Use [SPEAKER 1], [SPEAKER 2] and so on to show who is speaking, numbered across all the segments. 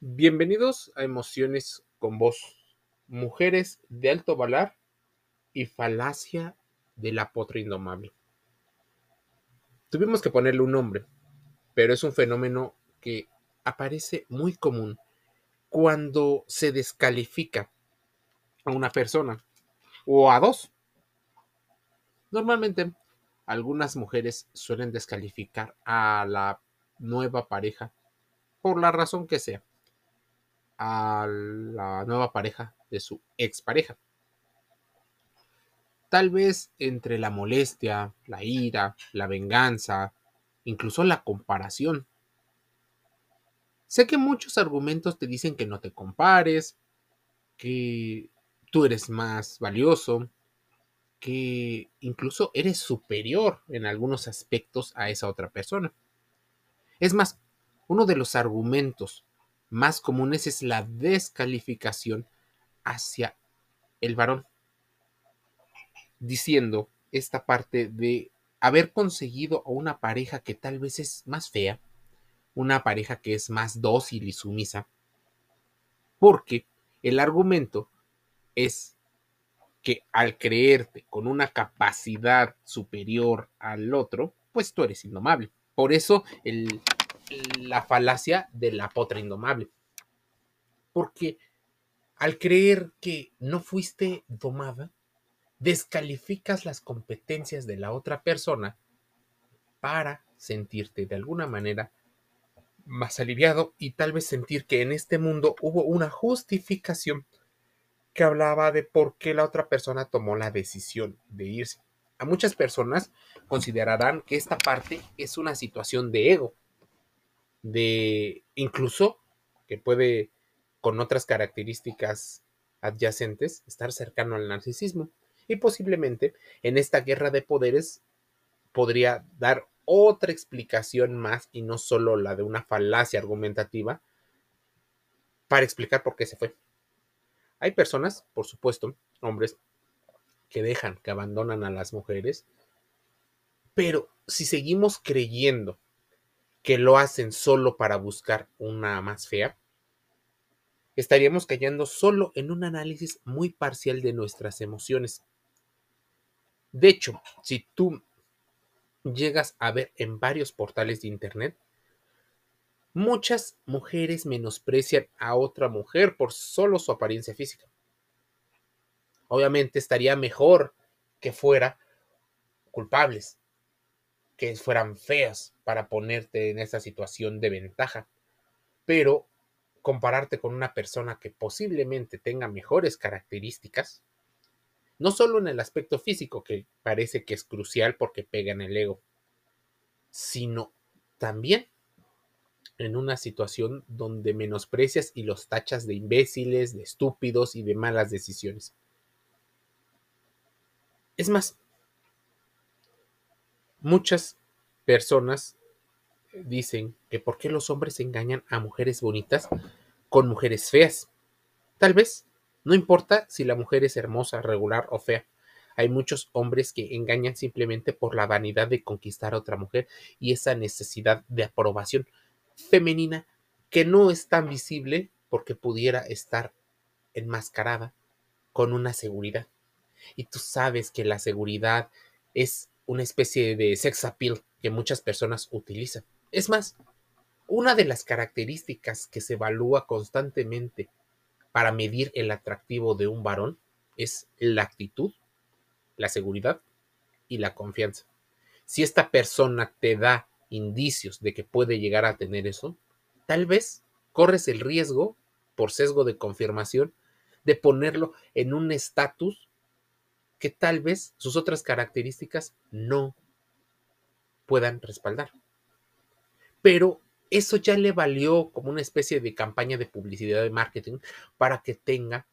[SPEAKER 1] Bienvenidos a Emociones con Vos, mujeres de alto valor y falacia de la potra indomable. Tuvimos que ponerle un nombre, pero es un fenómeno que aparece muy común cuando se descalifica a una persona o a dos. Normalmente, algunas mujeres suelen descalificar a la nueva pareja por la razón que sea a la nueva pareja de su expareja. Tal vez entre la molestia, la ira, la venganza, incluso la comparación. Sé que muchos argumentos te dicen que no te compares, que tú eres más valioso, que incluso eres superior en algunos aspectos a esa otra persona. Es más, uno de los argumentos más comunes es la descalificación hacia el varón, diciendo esta parte de haber conseguido a una pareja que tal vez es más fea, una pareja que es más dócil y sumisa, porque el argumento es que al creerte con una capacidad superior al otro, pues tú eres indomable. Por eso el, la falacia de la potra indomable. Porque al creer que no fuiste domada, descalificas las competencias de la otra persona para sentirte de alguna manera más aliviado y tal vez sentir que en este mundo hubo una justificación que hablaba de por qué la otra persona tomó la decisión de irse. A muchas personas considerarán que esta parte es una situación de ego, de incluso que puede con otras características adyacentes estar cercano al narcisismo y posiblemente en esta guerra de poderes podría dar otra explicación más y no solo la de una falacia argumentativa para explicar por qué se fue. Hay personas, por supuesto, hombres, que dejan, que abandonan a las mujeres, pero si seguimos creyendo que lo hacen solo para buscar una más fea, estaríamos cayendo solo en un análisis muy parcial de nuestras emociones. De hecho, si tú llegas a ver en varios portales de Internet, muchas mujeres menosprecian a otra mujer por solo su apariencia física. Obviamente estaría mejor que fuera culpables, que fueran feas para ponerte en esa situación de ventaja. Pero compararte con una persona que posiblemente tenga mejores características, no solo en el aspecto físico, que parece que es crucial porque pega en el ego, sino también en una situación donde menosprecias y los tachas de imbéciles, de estúpidos y de malas decisiones. Es más, Muchas personas dicen que por qué los hombres engañan a mujeres bonitas con mujeres feas. Tal vez, no importa si la mujer es hermosa, regular o fea. Hay muchos hombres que engañan simplemente por la vanidad de conquistar a otra mujer y esa necesidad de aprobación femenina que no es tan visible porque pudiera estar enmascarada con una seguridad. Y tú sabes que la seguridad es una especie de sex appeal que muchas personas utilizan. Es más, una de las características que se evalúa constantemente para medir el atractivo de un varón es la actitud, la seguridad y la confianza. Si esta persona te da indicios de que puede llegar a tener eso, tal vez corres el riesgo, por sesgo de confirmación, de ponerlo en un estatus que tal vez sus otras características no puedan respaldar. Pero eso ya le valió como una especie de campaña de publicidad de marketing para que tenga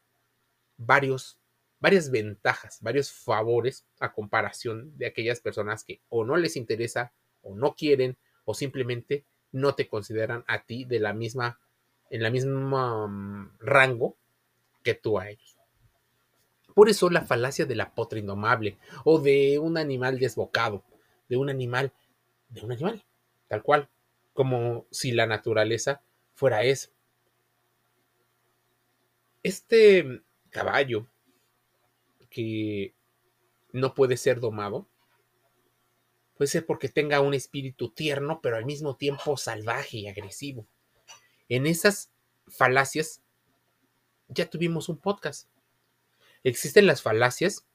[SPEAKER 1] varios, varias ventajas, varios favores a comparación de aquellas personas que o no les interesa o no quieren o simplemente no te consideran a ti de la misma en la misma mm, rango que tú a ellos. Por eso la falacia de la potra indomable o de un animal desbocado, de un animal, de un animal, tal cual, como si la naturaleza fuera eso. Este caballo que no puede ser domado, puede ser porque tenga un espíritu tierno, pero al mismo tiempo salvaje y agresivo. En esas falacias ya tuvimos un podcast. Existen las falacias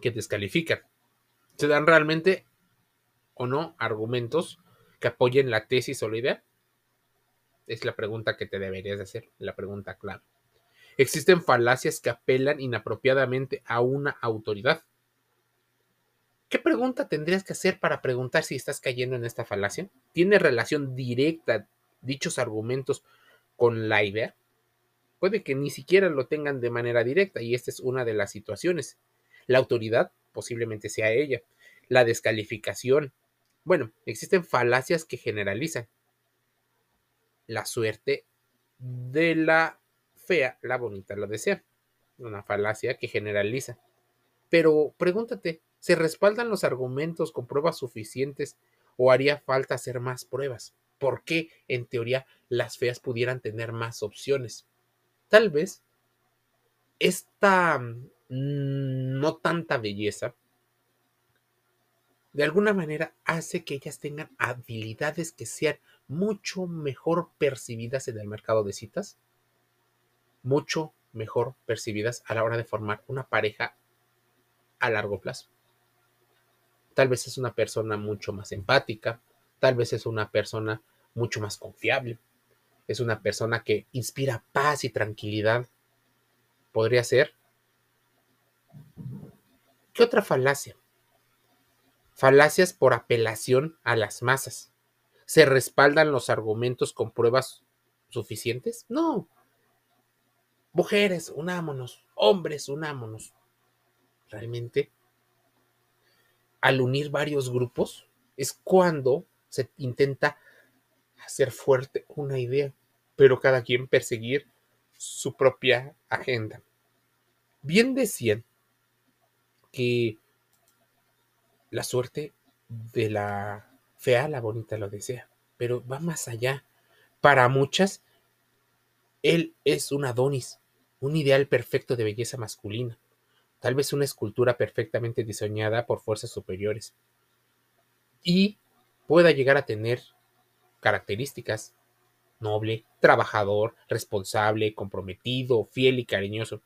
[SPEAKER 1] que descalifican. ¿Se dan realmente o no argumentos que apoyen la tesis o la idea? Es la pregunta que te deberías hacer, la pregunta clave. Existen falacias que apelan inapropiadamente a una autoridad. ¿Qué pregunta tendrías que hacer para preguntar si estás cayendo en esta falacia? ¿Tiene relación directa dichos argumentos con la idea? Puede que ni siquiera lo tengan de manera directa y esta es una de las situaciones. La autoridad posiblemente sea ella. La descalificación. Bueno, existen falacias que generalizan. La suerte de la fea, la bonita lo desea. Una falacia que generaliza. Pero pregúntate, ¿se respaldan los argumentos con pruebas suficientes o haría falta hacer más pruebas? ¿Por qué, en teoría, las feas pudieran tener más opciones? Tal vez esta mm, no tanta belleza de alguna manera hace que ellas tengan habilidades que sean mucho mejor percibidas en el mercado de citas mucho mejor percibidas a la hora de formar una pareja a largo plazo. Tal vez es una persona mucho más empática, tal vez es una persona mucho más confiable, es una persona que inspira paz y tranquilidad. Podría ser. ¿Qué otra falacia? Falacias por apelación a las masas. ¿Se respaldan los argumentos con pruebas suficientes? No, Mujeres, unámonos. Hombres, unámonos. Realmente, al unir varios grupos, es cuando se intenta hacer fuerte una idea, pero cada quien perseguir su propia agenda. Bien decían que la suerte de la fea, la bonita lo desea, pero va más allá. Para muchas, él es un Adonis, un ideal perfecto de belleza masculina, tal vez una escultura perfectamente diseñada por fuerzas superiores, y pueda llegar a tener características noble, trabajador, responsable, comprometido, fiel y cariñoso.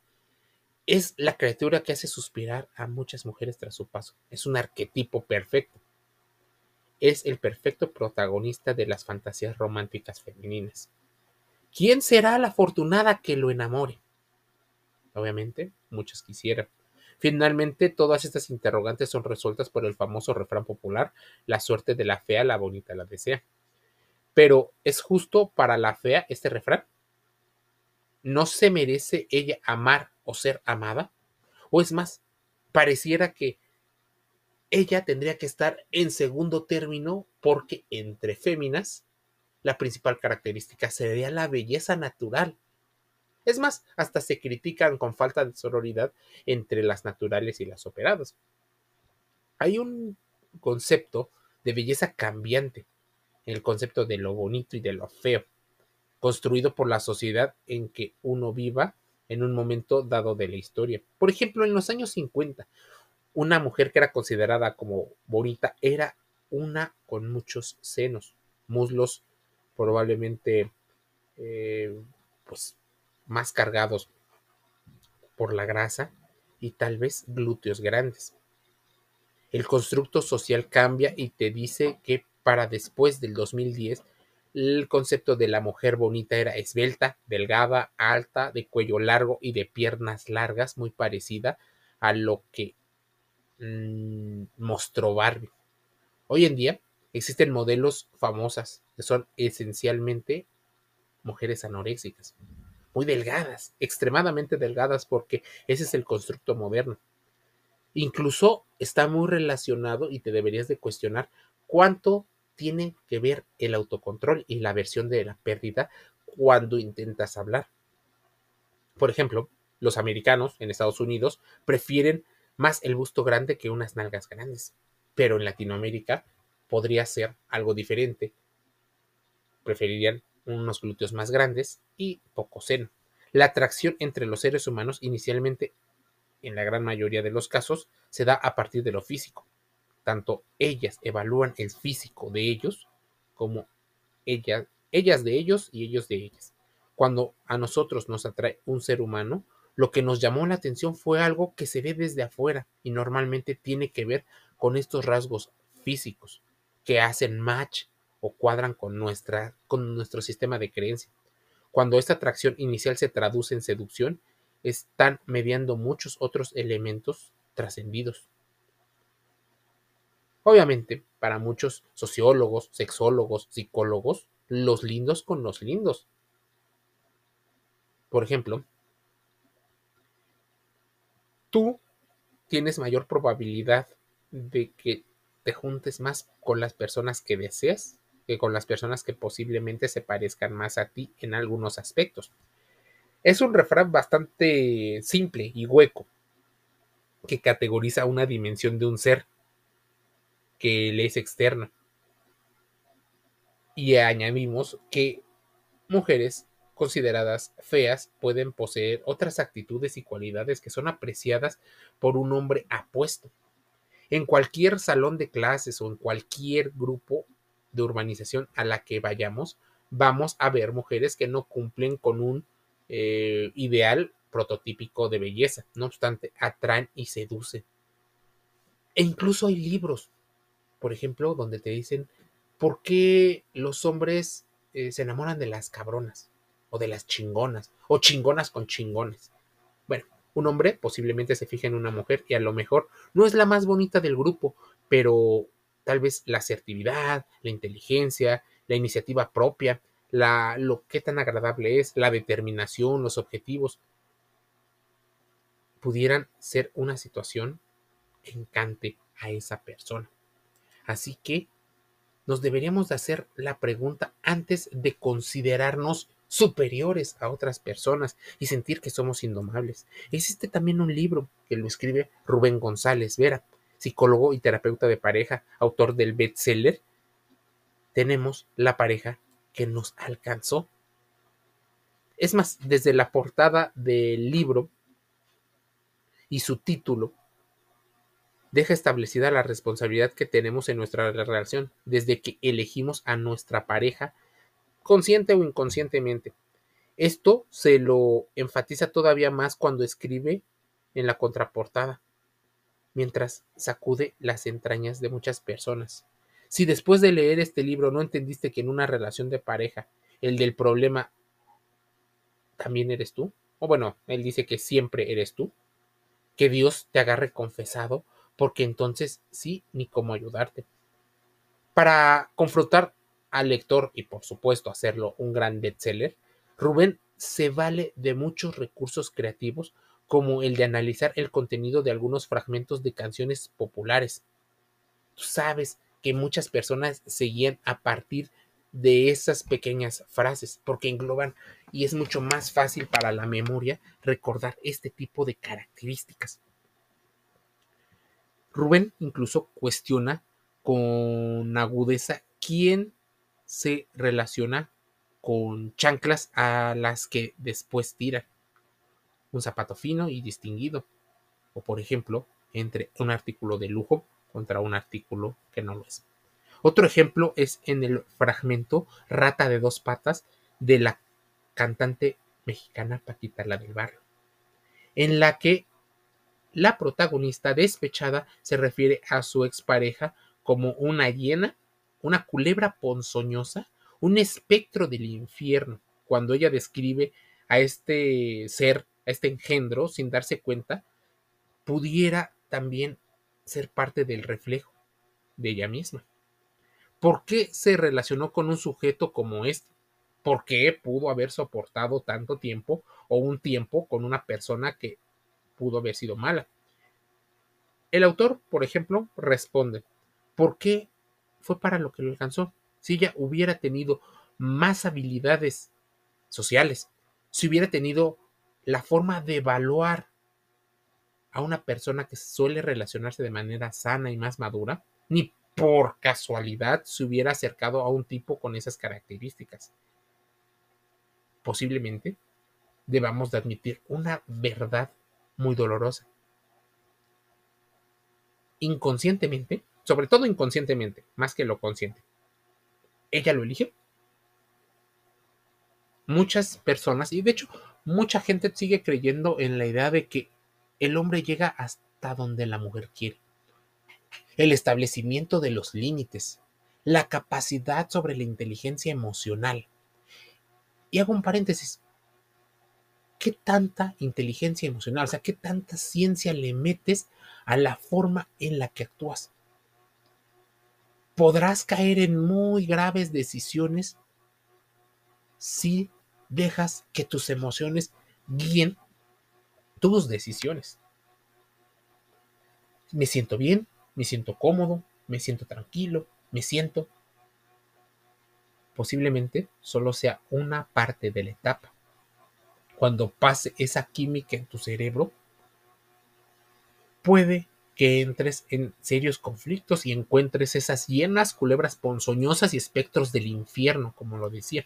[SPEAKER 1] Es la criatura que hace suspirar a muchas mujeres tras su paso. Es un arquetipo perfecto. Es el perfecto protagonista de las fantasías románticas femeninas. ¿Quién será la afortunada que lo enamore? Obviamente, muchos quisieran. Finalmente, todas estas interrogantes son resueltas por el famoso refrán popular, la suerte de la fea, la bonita la desea. Pero, ¿es justo para la fea este refrán? ¿No se merece ella amar o ser amada? O es más, pareciera que ella tendría que estar en segundo término porque entre féminas la principal característica sería la belleza natural es más, hasta se critican con falta de sororidad entre las naturales y las operadas. Hay un concepto de belleza cambiante, el concepto de lo bonito y de lo feo, construido por la sociedad en que uno viva en un momento dado de la historia. Por ejemplo, en los años 50, una mujer que era considerada como bonita era una con muchos senos, muslos probablemente eh, pues más cargados por la grasa y tal vez glúteos grandes. El constructo social cambia y te dice que para después del 2010 el concepto de la mujer bonita era esbelta, delgada, alta, de cuello largo y de piernas largas, muy parecida a lo que mm, mostró Barbie. Hoy en día existen modelos famosas que son esencialmente mujeres anoréxicas muy delgadas, extremadamente delgadas, porque ese es el constructo moderno. Incluso está muy relacionado y te deberías de cuestionar cuánto tiene que ver el autocontrol y la versión de la pérdida cuando intentas hablar. Por ejemplo, los americanos en Estados Unidos prefieren más el busto grande que unas nalgas grandes, pero en Latinoamérica podría ser algo diferente. Preferirían unos glúteos más grandes y poco seno. La atracción entre los seres humanos inicialmente, en la gran mayoría de los casos, se da a partir de lo físico. Tanto ellas evalúan el físico de ellos como ellas, ellas de ellos y ellos de ellas. Cuando a nosotros nos atrae un ser humano, lo que nos llamó la atención fue algo que se ve desde afuera y normalmente tiene que ver con estos rasgos físicos que hacen match o cuadran con, nuestra, con nuestro sistema de creencia. Cuando esta atracción inicial se traduce en seducción, están mediando muchos otros elementos trascendidos. Obviamente, para muchos sociólogos, sexólogos, psicólogos, los lindos con los lindos. Por ejemplo, tú tienes mayor probabilidad de que te juntes más con las personas que deseas que con las personas que posiblemente se parezcan más a ti en algunos aspectos. Es un refrán bastante simple y hueco que categoriza una dimensión de un ser que le es externa. Y añadimos que mujeres consideradas feas pueden poseer otras actitudes y cualidades que son apreciadas por un hombre apuesto. En cualquier salón de clases o en cualquier grupo de urbanización a la que vayamos, vamos a ver mujeres que no cumplen con un eh, ideal prototípico de belleza. No obstante, atraen y seducen. E incluso hay libros, por ejemplo, donde te dicen por qué los hombres eh, se enamoran de las cabronas o de las chingonas, o chingonas con chingones. Bueno, un hombre posiblemente se fija en una mujer y a lo mejor no es la más bonita del grupo, pero tal vez la asertividad, la inteligencia, la iniciativa propia, lo que tan agradable es, la determinación, los objetivos, pudieran ser una situación que encante a esa persona. Así que nos deberíamos de hacer la pregunta antes de considerarnos superiores a otras personas y sentir que somos indomables. Existe también un libro que lo escribe Rubén González Vera, psicólogo y terapeuta de pareja, autor del bestseller. Tenemos la pareja que nos alcanzó. Es más, desde la portada del libro y su título, deja establecida la responsabilidad que tenemos en nuestra relación desde que elegimos a nuestra pareja consciente o inconscientemente. Esto se lo enfatiza todavía más cuando escribe en la contraportada, mientras sacude las entrañas de muchas personas. Si después de leer este libro no entendiste que en una relación de pareja el del problema también eres tú, o bueno, él dice que siempre eres tú, que Dios te agarre confesado, porque entonces sí, ni cómo ayudarte. Para confrontar al lector y por supuesto hacerlo un gran bestseller, Rubén se vale de muchos recursos creativos como el de analizar el contenido de algunos fragmentos de canciones populares. Tú sabes que muchas personas seguían a partir de esas pequeñas frases porque engloban y es mucho más fácil para la memoria recordar este tipo de características. Rubén incluso cuestiona con agudeza quién se relaciona con chanclas a las que después tiran. Un zapato fino y distinguido. O por ejemplo, entre un artículo de lujo contra un artículo que no lo es. Otro ejemplo es en el fragmento Rata de dos patas de la cantante mexicana Paquita la del Barrio, en la que la protagonista despechada se refiere a su expareja como una hiena una culebra ponzoñosa, un espectro del infierno, cuando ella describe a este ser, a este engendro, sin darse cuenta, pudiera también ser parte del reflejo de ella misma. ¿Por qué se relacionó con un sujeto como este? ¿Por qué pudo haber soportado tanto tiempo o un tiempo con una persona que pudo haber sido mala? El autor, por ejemplo, responde, ¿por qué fue para lo que lo alcanzó. Si ella hubiera tenido más habilidades sociales, si hubiera tenido la forma de evaluar a una persona que suele relacionarse de manera sana y más madura, ni por casualidad se hubiera acercado a un tipo con esas características. Posiblemente debamos de admitir una verdad muy dolorosa. Inconscientemente, sobre todo inconscientemente, más que lo consciente, ella lo eligió. Muchas personas, y de hecho mucha gente sigue creyendo en la idea de que el hombre llega hasta donde la mujer quiere. El establecimiento de los límites, la capacidad sobre la inteligencia emocional. Y hago un paréntesis. ¿Qué tanta inteligencia emocional, o sea, qué tanta ciencia le metes a la forma en la que actúas? Podrás caer en muy graves decisiones si dejas que tus emociones guíen tus decisiones. Me siento bien, me siento cómodo, me siento tranquilo, me siento. Posiblemente solo sea una parte de la etapa. Cuando pase esa química en tu cerebro, puede que entres en serios conflictos y encuentres esas llenas culebras ponzoñosas y espectros del infierno, como lo decía.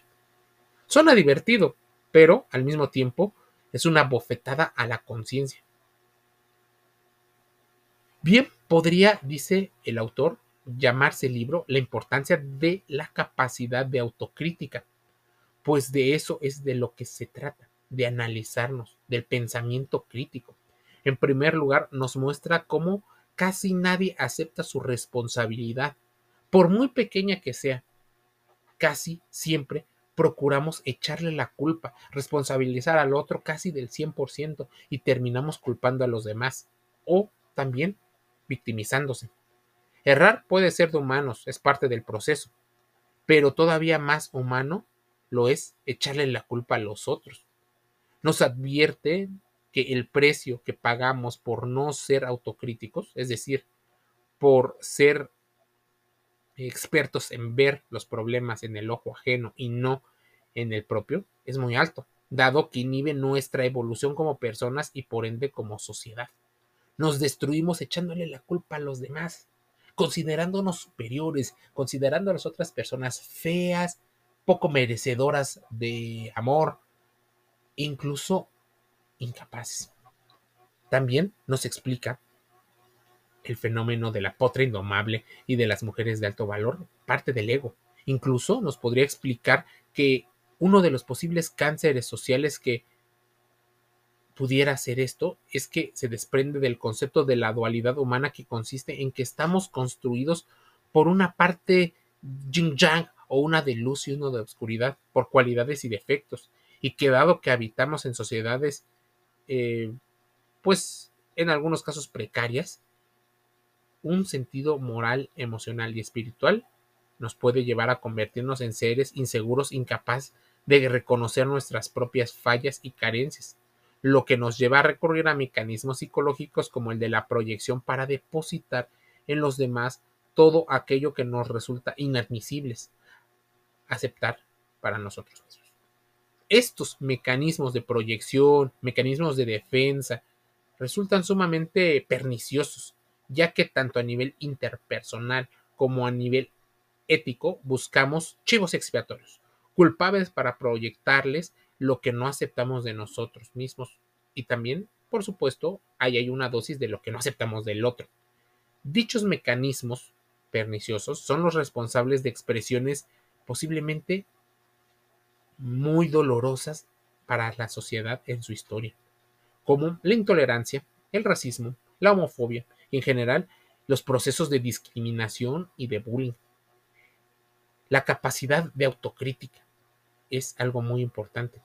[SPEAKER 1] Suena divertido, pero al mismo tiempo es una bofetada a la conciencia. Bien, podría, dice el autor, llamarse el libro La importancia de la capacidad de autocrítica, pues de eso es de lo que se trata, de analizarnos, del pensamiento crítico. En primer lugar, nos muestra cómo casi nadie acepta su responsabilidad, por muy pequeña que sea. Casi siempre procuramos echarle la culpa, responsabilizar al otro casi del 100% y terminamos culpando a los demás o también victimizándose. Errar puede ser de humanos, es parte del proceso, pero todavía más humano lo es echarle la culpa a los otros. Nos advierte que el precio que pagamos por no ser autocríticos, es decir, por ser expertos en ver los problemas en el ojo ajeno y no en el propio, es muy alto, dado que inhibe nuestra evolución como personas y por ende como sociedad. Nos destruimos echándole la culpa a los demás, considerándonos superiores, considerando a las otras personas feas, poco merecedoras de amor, incluso incapaces. También nos explica el fenómeno de la potra indomable y de las mujeres de alto valor, parte del ego. Incluso nos podría explicar que uno de los posibles cánceres sociales que pudiera ser esto es que se desprende del concepto de la dualidad humana que consiste en que estamos construidos por una parte yin yang o una de luz y uno de oscuridad por cualidades y defectos y que dado que habitamos en sociedades eh, pues en algunos casos precarias un sentido moral, emocional y espiritual nos puede llevar a convertirnos en seres inseguros, incapaces de reconocer nuestras propias fallas y carencias, lo que nos lleva a recurrir a mecanismos psicológicos como el de la proyección para depositar en los demás todo aquello que nos resulta inadmisibles aceptar para nosotros mismos. Estos mecanismos de proyección, mecanismos de defensa, resultan sumamente perniciosos, ya que tanto a nivel interpersonal como a nivel ético buscamos chivos expiatorios, culpables para proyectarles lo que no aceptamos de nosotros mismos. Y también, por supuesto, ahí hay una dosis de lo que no aceptamos del otro. Dichos mecanismos perniciosos son los responsables de expresiones posiblemente muy dolorosas para la sociedad en su historia, como la intolerancia, el racismo, la homofobia y en general los procesos de discriminación y de bullying. La capacidad de autocrítica es algo muy importante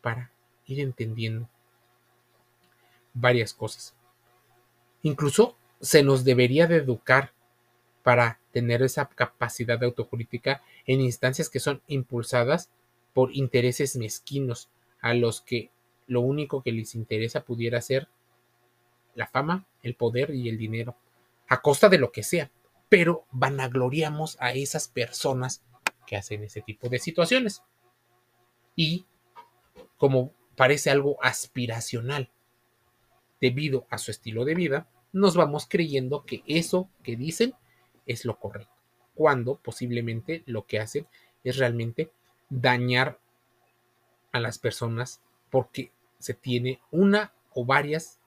[SPEAKER 1] para ir entendiendo varias cosas. Incluso se nos debería de educar para tener esa capacidad de autocrítica en instancias que son impulsadas por intereses mezquinos a los que lo único que les interesa pudiera ser la fama, el poder y el dinero, a costa de lo que sea, pero vanagloriamos a esas personas que hacen ese tipo de situaciones. Y como parece algo aspiracional debido a su estilo de vida, nos vamos creyendo que eso que dicen es lo correcto, cuando posiblemente lo que hacen es realmente dañar a las personas porque se tiene una o varias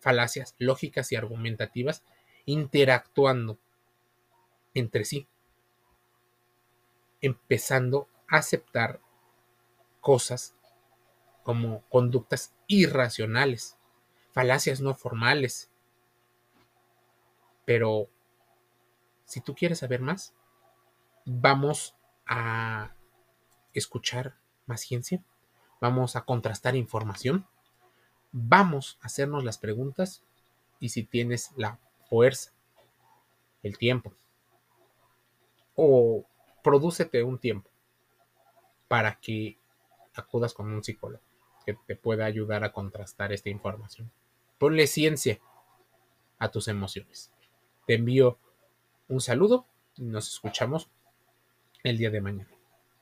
[SPEAKER 1] falacias lógicas y argumentativas interactuando entre sí, empezando a aceptar cosas como conductas irracionales, falacias no formales. Pero si tú quieres saber más, vamos a escuchar más ciencia, vamos a contrastar información, vamos a hacernos las preguntas y si tienes la fuerza, el tiempo, o prodúcete un tiempo para que acudas con un psicólogo que te pueda ayudar a contrastar esta información. Ponle ciencia a tus emociones. Te envío un saludo y nos escuchamos el día de mañana.